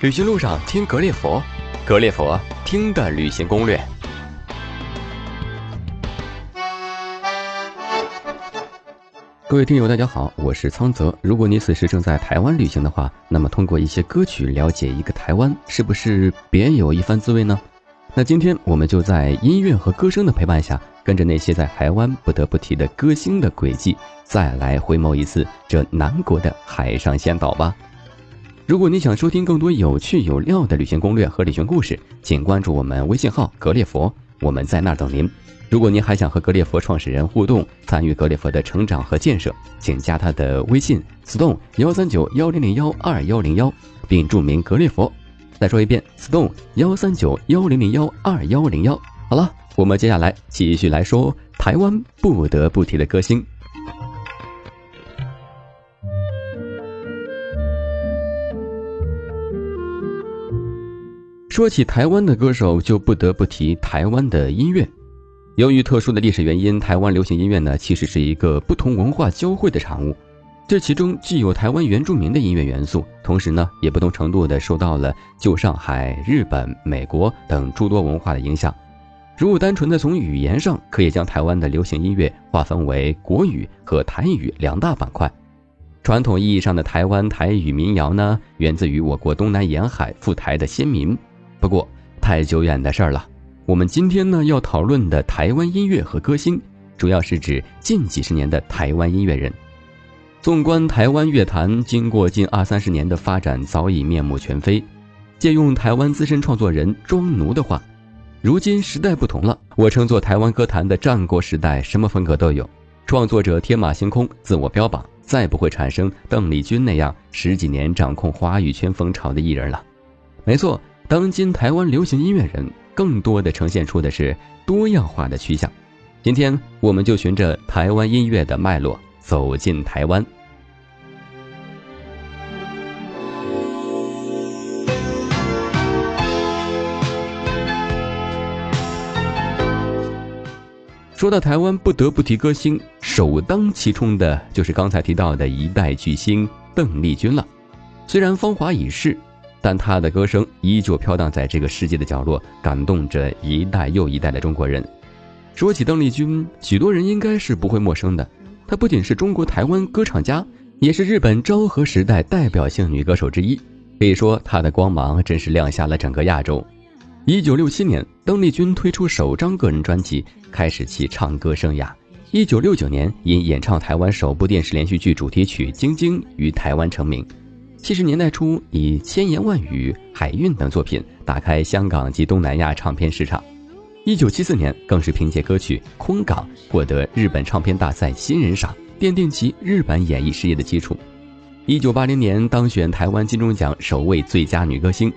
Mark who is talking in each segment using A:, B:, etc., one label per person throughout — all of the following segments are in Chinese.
A: 旅行路上听格列佛，格列佛听的旅行攻略。各位听友，大家好，我是苍泽。如果你此时正在台湾旅行的话，那么通过一些歌曲了解一个台湾，是不是别有一番滋味呢？那今天我们就在音乐和歌声的陪伴下，跟着那些在台湾不得不提的歌星的轨迹，再来回眸一次这南国的海上仙岛吧。如果你想收听更多有趣有料的旅行攻略和旅行故事，请关注我们微信号“格列佛”，我们在那儿等您。如果您还想和格列佛创始人互动，参与格列佛的成长和建设，请加他的微信 stone 幺三九幺零零幺二幺零幺，并注明格列佛。再说一遍，stone 幺三九幺零零幺二幺零幺。好了，我们接下来继续来说台湾不得不提的歌星。说起台湾的歌手，就不得不提台湾的音乐。由于特殊的历史原因，台湾流行音乐呢，其实是一个不同文化交汇的产物。这其中既有台湾原住民的音乐元素，同时呢，也不同程度的受到了旧上海、日本、美国等诸多文化的影响。如果单纯的从语言上，可以将台湾的流行音乐划分为国语和台语两大板块。传统意义上的台湾台语民谣呢，源自于我国东南沿海赴台的先民。不过太久远的事儿了。我们今天呢要讨论的台湾音乐和歌星，主要是指近几十年的台湾音乐人。纵观台湾乐坛，经过近二三十年的发展，早已面目全非。借用台湾资深创作人庄奴的话：“如今时代不同了，我称作台湾歌坛的战国时代，什么风格都有。创作者天马行空，自我标榜，再不会产生邓丽君那样十几年掌控华语圈风潮的艺人了。”没错。当今台湾流行音乐人更多的呈现出的是多样化的趋向。今天我们就循着台湾音乐的脉络走进台湾。说到台湾，不得不提歌星，首当其冲的就是刚才提到的一代巨星邓丽君了。虽然芳华已逝。但他的歌声依旧飘荡在这个世界的角落，感动着一代又一代的中国人。说起邓丽君，许多人应该是不会陌生的。她不仅是中国台湾歌唱家，也是日本昭和时代代表性女歌手之一。可以说，她的光芒真是亮瞎了整个亚洲。一九六七年，邓丽君推出首张个人专辑，开始其唱歌生涯。一九六九年，因演唱台湾首部电视连续剧主题曲《晶晶》于台湾成名。七十年代初，以《千言万语》《海韵》等作品打开香港及东南亚唱片市场。一九七四年，更是凭借歌曲《空港》获得日本唱片大赛新人赏，奠定其日本演艺事业的基础。一九八零年，当选台湾金钟奖首位最佳女歌星。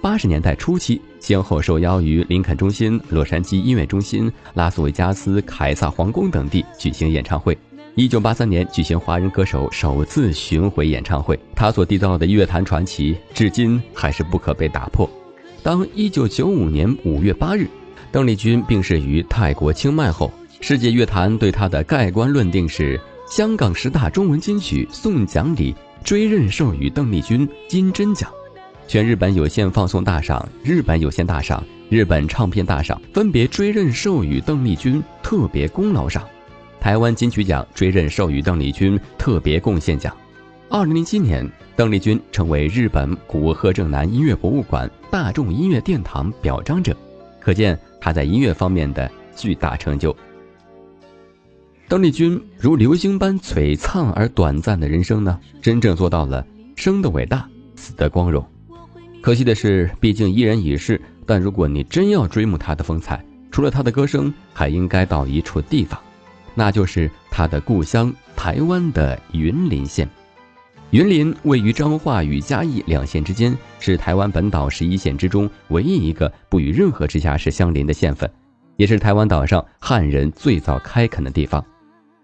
A: 八十年代初期，先后受邀于林肯中心、洛杉矶音乐中心、拉斯维加斯凯撒皇宫等地举行演唱会。一九八三年举行华人歌手首次巡回演唱会，他所缔造的乐坛传奇至今还是不可被打破。当一九九五年五月八日，邓丽君病逝于泰国清迈后，世界乐坛对她的盖棺论定是：香港十大中文金曲送奖礼追认授予邓丽君金针奖，全日本有线放送大赏、日本有线大赏、日本唱片大赏分别追认授予邓丽君特别功劳赏。台湾金曲奖追认授予邓丽君特别贡献奖。二零零七年，邓丽君成为日本古贺正男音乐博物馆大众音乐殿堂表彰者，可见她在音乐方面的巨大成就。邓丽君如流星般璀璨而短暂的人生呢，真正做到了生的伟大，死的光荣。可惜的是，毕竟伊人已逝。但如果你真要追慕她的风采，除了她的歌声，还应该到一处地方。那就是他的故乡台湾的云林县。云林位于彰化与嘉义两县之间，是台湾本岛十一县之中唯一一个不与任何直辖市相邻的县份，也是台湾岛上汉人最早开垦的地方。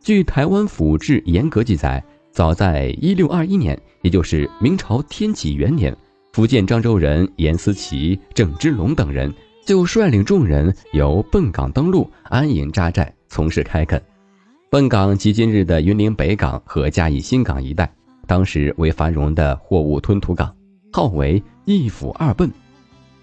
A: 据台湾府志严格记载，早在一六二一年，也就是明朝天启元年，福建漳州人严思齐、郑芝龙等人就率领众人由笨港登陆，安营扎寨，从事开垦。笨港及今日的云林北港和嘉义新港一带，当时为繁荣的货物吞吐港。号为一府二笨。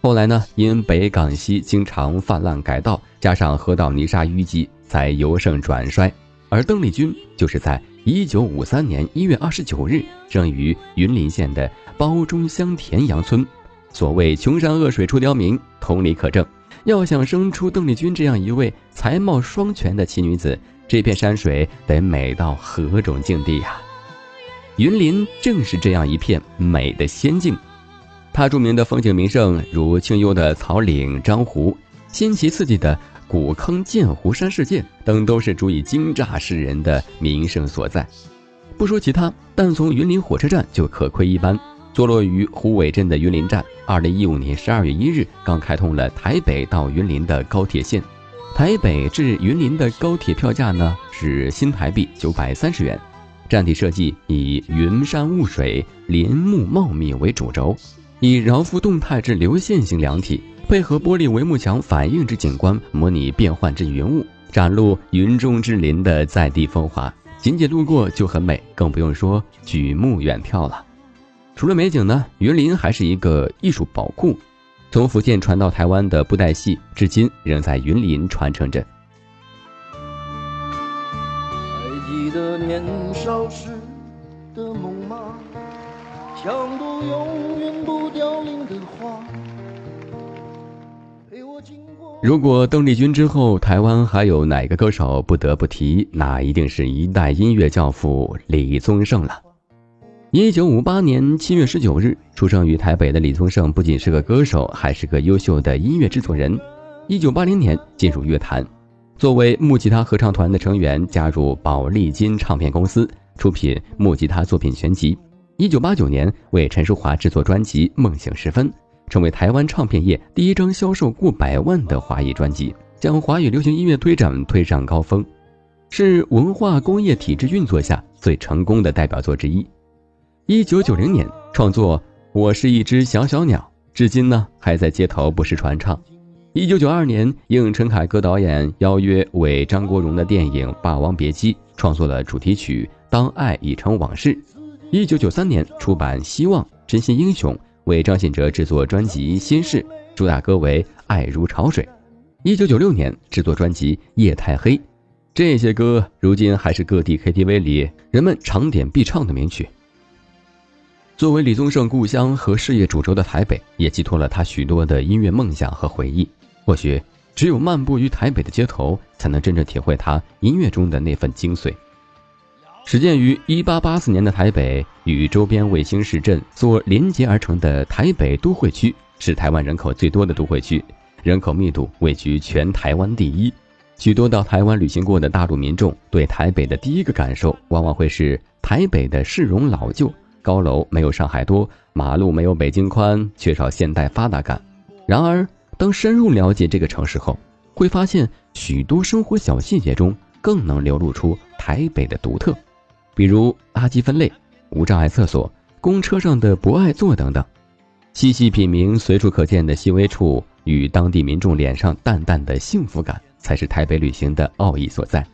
A: 后来呢，因北港溪经常泛滥改道，加上河道泥沙淤积，才由盛转衰。而邓丽君就是在一九五三年一月二十九日生于云林县的包中乡田阳村。所谓穷山恶水出刁民，同理可证。要想生出邓丽君这样一位才貌双全的奇女子，这片山水得美到何种境地呀？云林正是这样一片美的仙境。它著名的风景名胜，如清幽的草岭漳湖、新奇刺激的古坑剑湖山世界等，都是足以惊乍世人的名胜所在。不说其他，但从云林火车站就可窥一斑。坐落于虎尾镇的云林站，二零一五年十二月一日刚开通了台北到云林的高铁线。台北至云林的高铁票价呢是新台币九百三十元。站体设计以云山雾水、林木茂密为主轴。以饶富动态之流线型梁体，配合玻璃帷幕墙反映之景观，模拟变幻之云雾，展露云中之林的在地风华。仅仅路过就很美，更不用说举目远眺了。除了美景呢，云林还是一个艺术宝库。从福建传到台湾的布袋戏，至今仍在云林传承着。还记得年少时的梦吗？像朵永远不凋零的花。如果邓丽君之后，台湾还有哪个歌手不得不提，那一定是一代音乐教父李宗盛了。一九五八年七月十九日出生于台北的李宗盛，不仅是个歌手，还是个优秀的音乐制作人。一九八零年进入乐坛，作为木吉他合唱团的成员，加入宝丽金唱片公司，出品木吉他作品全集。一九八九年，为陈淑华制作专辑《梦醒时分》，成为台湾唱片业第一张销售过百万的华语专辑，将华语流行音乐推展推上高峰，是文化工业体制运作下最成功的代表作之一。一九九零年创作《我是一只小小鸟》，至今呢还在街头不时传唱。一九九二年，应陈凯歌导演邀约，为张国荣的电影《霸王别姬》创作了主题曲《当爱已成往事》。一九九三年出版《希望真心英雄》，为张信哲制作专辑《心事》，主打歌为《爱如潮水》。一九九六年制作专辑《夜太黑》，这些歌如今还是各地 KTV 里人们常点必唱的名曲。作为李宗盛故乡和事业主轴的台北，也寄托了他许多的音乐梦想和回忆。或许只有漫步于台北的街头，才能真正体会他音乐中的那份精髓。始建于1884年的台北，与周边卫星市镇所连接而成的台北都会区，是台湾人口最多的都会区，人口密度位居全台湾第一。许多到台湾旅行过的大陆民众，对台北的第一个感受，往往会是台北的市容老旧，高楼没有上海多，马路没有北京宽，缺少现代发达感。然而，当深入了解这个城市后，会发现许多生活小细节中，更能流露出台北的独特。比如垃圾分类、无障碍厕所、公车上的不爱坐等等，细细品茗随处可见的细微处与当地民众脸上淡淡的幸福感，才是台北旅行的奥义所在。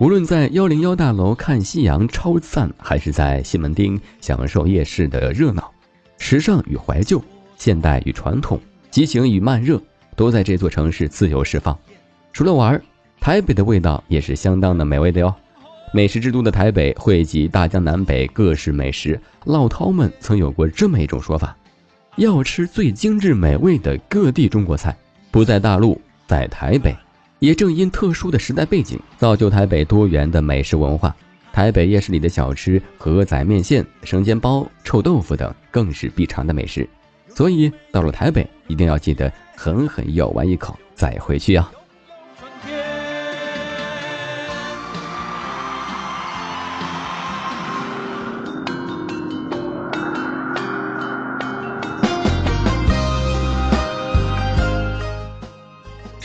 A: 无论在幺零幺大楼看夕阳超赞，还是在西门町享受夜市的热闹，时尚与怀旧、现代与传统、激情与慢热，都在这座城市自由释放。除了玩，台北的味道也是相当的美味的哟。美食之都的台北汇集大江南北各式美食，老饕们曾有过这么一种说法：要吃最精致美味的各地中国菜，不在大陆，在台北。也正因特殊的时代背景，造就台北多元的美食文化。台北夜市里的小吃，河仔面线、生煎包、臭豆腐等，更是必尝的美食。所以到了台北，一定要记得狠狠咬完一口再回去啊！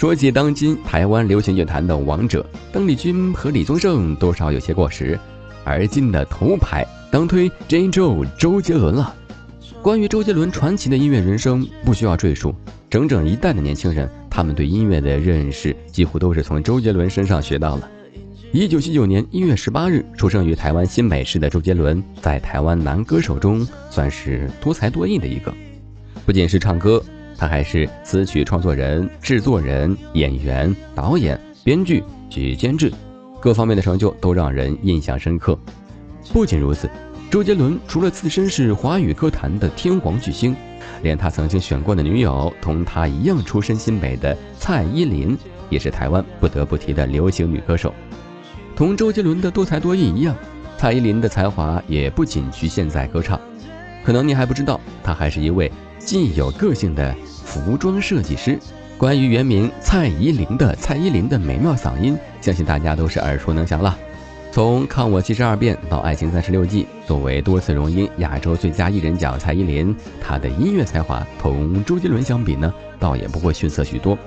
A: 说起当今台湾流行乐坛的王者邓丽君和李宗盛，多少有些过时。而今的头牌当推 Jane Joe 周杰伦了。关于周杰伦传奇的音乐人生，不需要赘述。整整一代的年轻人，他们对音乐的认识几乎都是从周杰伦身上学到了。一九七九年一月十八日出生于台湾新北市的周杰伦，在台湾男歌手中算是多才多艺的一个。不仅是唱歌，他还是词曲创作人、制作人、演员、导演、编剧及监制，各方面的成就都让人印象深刻。不仅如此，周杰伦除了自身是华语歌坛的天王巨星，连他曾经选过的女友同他一样出身新北的蔡依林，也是台湾不得不提的流行女歌手。同周杰伦的多才多艺一样，蔡依林的才华也不仅局限在歌唱。可能你还不知道，她还是一位既有个性的服装设计师。关于原名蔡依林的蔡依林的美妙嗓音，相信大家都是耳熟能详了。从《看我七十二变》到《爱情三十六计》，作为多次荣膺亚洲最佳艺人奖，蔡依林她的音乐才华同周杰伦相比呢，倒也不会逊色许多。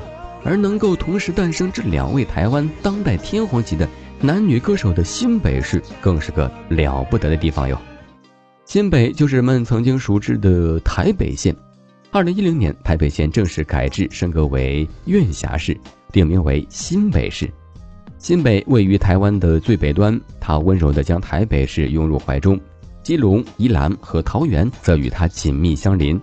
A: 而能够同时诞生这两位台湾当代天皇级的。男女歌手的新北市更是个了不得的地方哟。新北就是人们曾经熟知的台北县。二零一零年，台北县正式改制升格为院辖市，定名为新北市。新北位于台湾的最北端，它温柔地将台北市拥入怀中。基隆、宜兰和桃园则与它紧密相邻。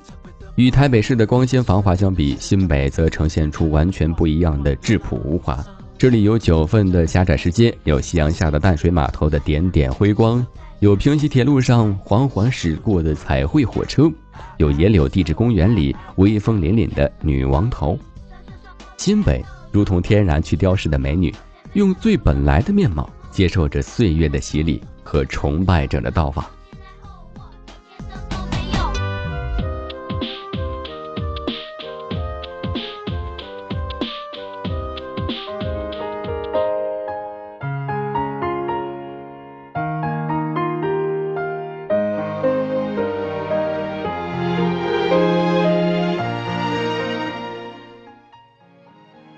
A: 与台北市的光鲜繁华相比，新北则呈现出完全不一样的质朴无华。这里有九份的狭窄石阶，有夕阳下的淡水码头的点点辉光，有平溪铁路上缓缓驶过的彩绘火车，有野柳地质公园里威风凛凛的女王头。新北如同天然去雕饰的美女，用最本来的面貌接受着岁月的洗礼和崇拜者的到访。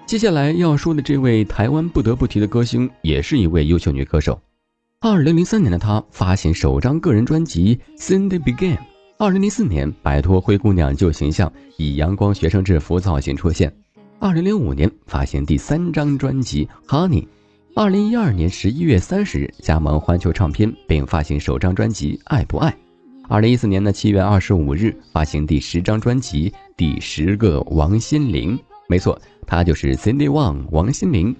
A: 接下来要说的这位台湾不得不提的歌星，也是一位优秀女歌手。二零零三年的她发行首张个人专辑《Cindy Began》。二零零四年摆脱灰姑娘旧形象，以阳光学生制服造型出现。二零零五年发行第三张专辑《Honey》。二零一二年十一月三十日加盟环球唱片，并发行首张专辑《爱不爱》。二零一四年的七月二十五日发行第十张专辑《第十个王心凌》。没错。她就是 Cindy Wang 王心凌，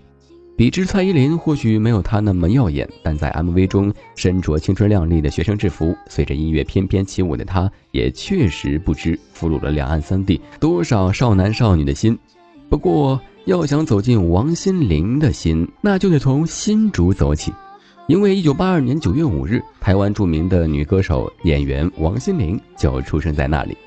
A: 比之蔡依林或许没有她那么耀眼，但在 MV 中身着青春靓丽的学生制服，随着音乐翩翩起舞的她，也确实不知俘虏了两岸三地多少少男少女的心。不过，要想走进王心凌的心，那就得从新竹走起，因为1982年9月5日，台湾著名的女歌手、演员王心凌就出生在那里。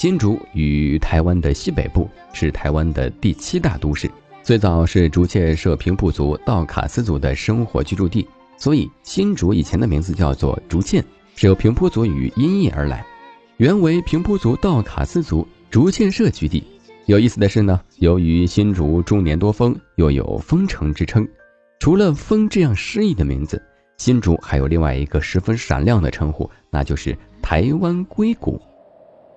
A: 新竹与台湾的西北部是台湾的第七大都市，最早是竹堑社平埔族道卡斯族的生活居住地，所以新竹以前的名字叫做竹堑，是由平埔族语音译而来，原为平埔族道卡斯族竹堑社居地。有意思的是呢，由于新竹终年多风，又有风城之称，除了风这样诗意的名字，新竹还有另外一个十分闪亮的称呼，那就是台湾硅谷。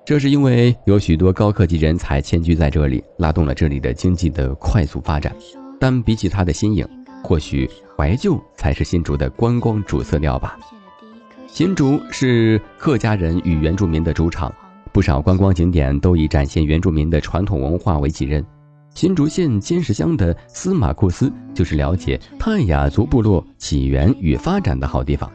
A: 这是因为有许多高科技人才迁居在这里，拉动了这里的经济的快速发展。但比起它的新颖，或许怀旧才是新竹的观光主色调吧。新竹是客家人与原住民的主场，不少观光景点都以展现原住民的传统文化为己任。新竹县尖石乡的司马库斯就是了解泰雅族部落起源与发展的好地方。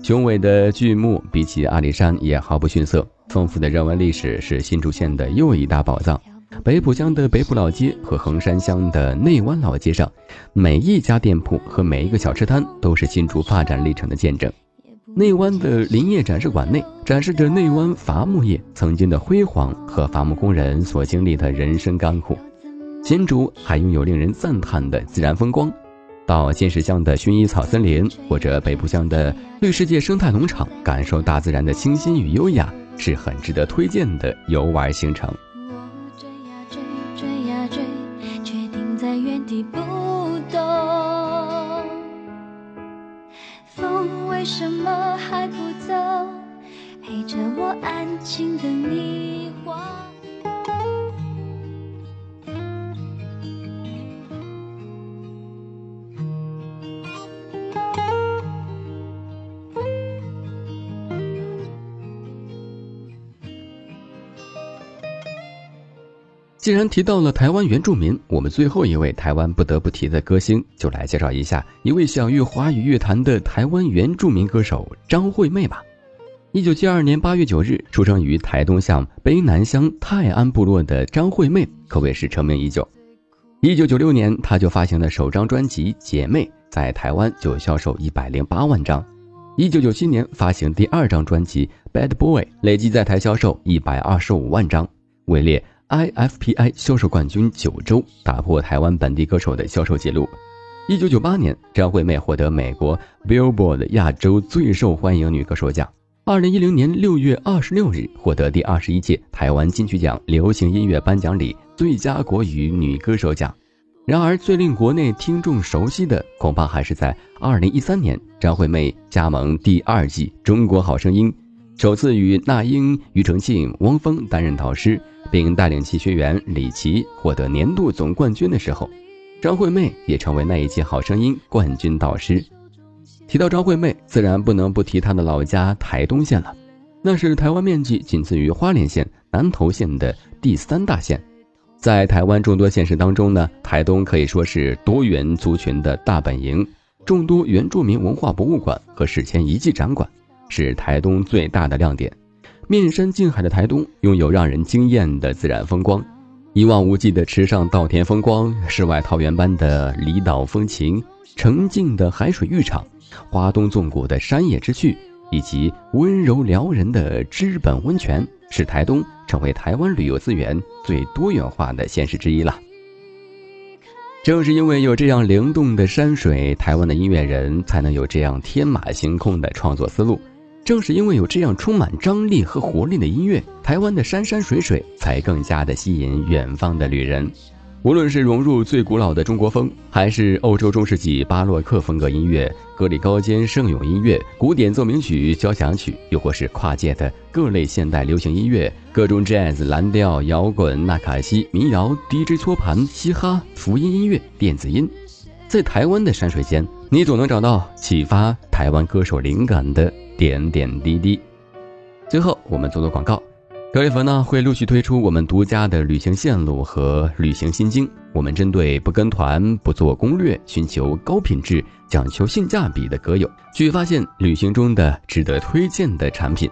A: 雄伟的巨木比起阿里山也毫不逊色。丰富的人文历史是新竹县的又一大宝藏。北浦乡的北浦老街和横山乡的内湾老街上，每一家店铺和每一个小吃摊都是新竹发展历程的见证。内湾的林业展示馆内展示着内湾伐木业曾经的辉煌和伐木工人所经历的人生甘苦。新竹还拥有令人赞叹的自然风光。到新石乡的薰衣草森林，或者北部乡的绿世界生态农场，感受大自然的清新与优雅，是很值得推荐的游玩行程。
B: 我追呀追，追呀追，却停在原地不动。风为什么还不走？陪着我安静的你。我。
A: 既然提到了台湾原住民，我们最后一位台湾不得不提的歌星，就来介绍一下一位享誉华语乐坛的台湾原住民歌手张惠妹吧。一九七二年八月九日出生于台东乡卑南乡泰安部落的张惠妹，可谓是成名已久。一九九六年，她就发行了首张专辑《姐妹》，在台湾就销售一百零八万张。一九九七年发行第二张专辑《Bad Boy》，累计在台销售一百二十五万张，位列 IFPI 销售冠军九周，打破台湾本地歌手的销售记录。一九九八年，张惠妹获得美国 Billboard 亚洲最受欢迎女歌手奖。二零一零年六月二十六日，获得第二十一届台湾金曲奖流行音乐颁奖礼最佳国语女歌手奖。然而，最令国内听众熟悉的，恐怕还是在二零一三年，张惠妹加盟第二季《中国好声音》，首次与那英、庾澄庆、汪峰担任导师，并带领其学员李琦获得年度总冠军的时候，张惠妹也成为那一届《好声音》冠军导师。提到张惠妹，自然不能不提她的老家台东县了。那是台湾面积仅次于花莲县、南投县的第三大县。在台湾众多县市当中呢，台东可以说是多元族群的大本营，众多原住民文化博物馆和史前遗迹展馆是台东最大的亮点。面山近海的台东，拥有让人惊艳的自然风光，一望无际的池上稻田风光，世外桃源般的离岛风情，澄净的海水浴场。花东纵谷的山野之趣，以及温柔撩人的知本温泉，使台东成为台湾旅游资源最多元化的县市之一了。正是因为有这样灵动的山水，台湾的音乐人才能有这样天马行空的创作思路；正是因为有这样充满张力和活力的音乐，台湾的山山水水才更加的吸引远方的旅人。无论是融入最古老的中国风，还是欧洲中世纪巴洛克风格音乐、格里高坚圣咏音乐、古典奏鸣曲、交响曲，又或是跨界的各类现代流行音乐、各种 jazz、蓝调、摇滚、纳卡西、民谣、DJ 搓盘、嘻哈、福音音乐、电子音，在台湾的山水间，你总能找到启发台湾歌手灵感的点点滴滴。最后，我们做做广告。格列佛呢会陆续推出我们独家的旅行线路和旅行心经。我们针对不跟团、不做攻略、寻求高品质、讲求性价比的歌友，去发现旅行中的值得推荐的产品。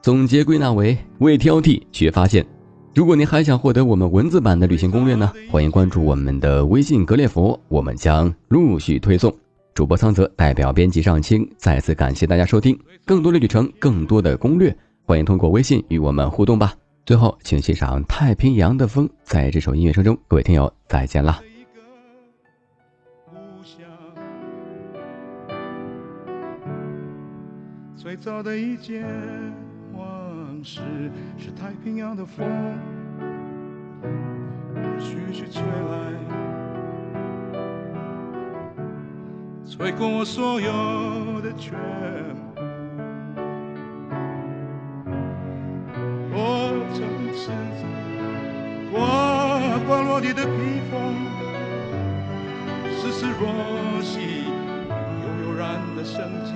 A: 总结归纳为：未挑剔，却发现。如果您还想获得我们文字版的旅行攻略呢，欢迎关注我们的微信格列佛，我们将陆续推送。主播桑泽代表编辑上清，再次感谢大家收听。更多的旅程，更多的攻略。欢迎通过微信与我们互动吧。最后，请欣赏《太平洋的风》。在这首音乐声中，各位听友再见啦。最早的一件往事是太平洋的风，徐徐吹来，吹过我所有的全狮子刮刮落地的披风，丝丝若细，悠悠然的生机，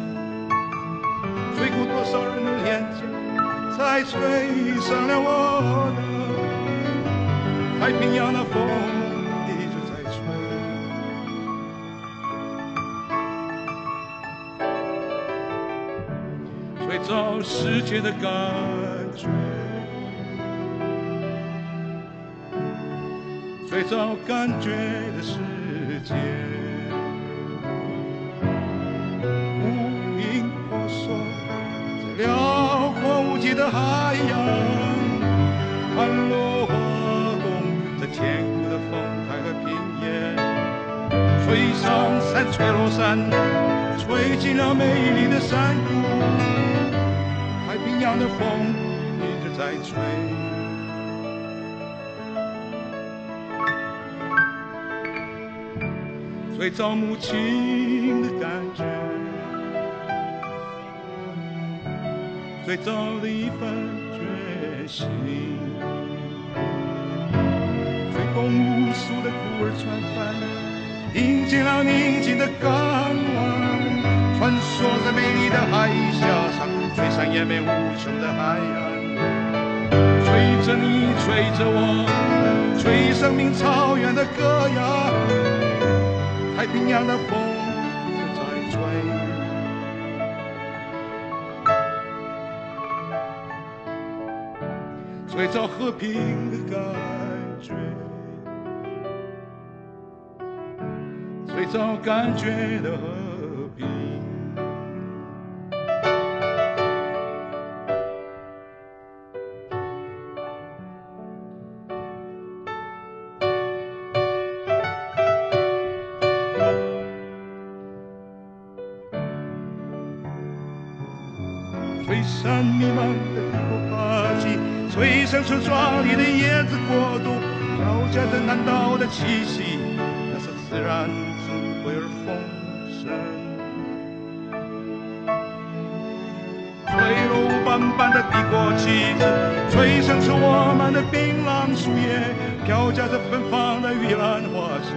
A: 吹过多少人的脸颊，才吹上了我的太平洋的风，吹，吹走世界的感觉。最早感觉的世界，无影婆娑在辽阔无际的海洋，看落花冬在天空的风台和平原，吹上山，吹落山，吹进了美丽的山谷，一样的风一直在吹。最早母亲的感觉，最早的一份决心，吹动无数的孤儿船帆，迎接了宁静的港湾，穿梭在美丽的海峡上，延绵无穷的海岸，吹着你，吹着我。
C: 吹生命草原的歌谣，太平洋的风在吹，吹着和平的感觉，最早感觉的吹散弥漫的帝国霸气，吹响村庄里的椰子国度，飘夹着南岛的气息，那是自然智慧而丰盛。吹落斑斑的帝国旗帜，吹响出我们的槟榔树叶，飘夹着芬芳的玉兰花香，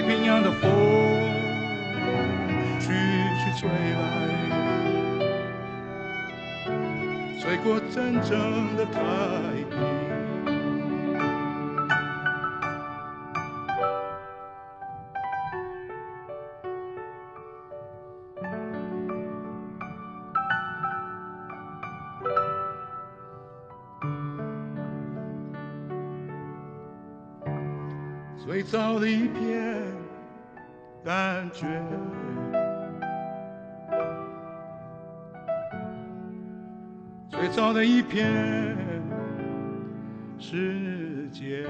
C: 太平洋的风徐徐吹来，吹过真正的太最早的一片感觉，最早的一片世界。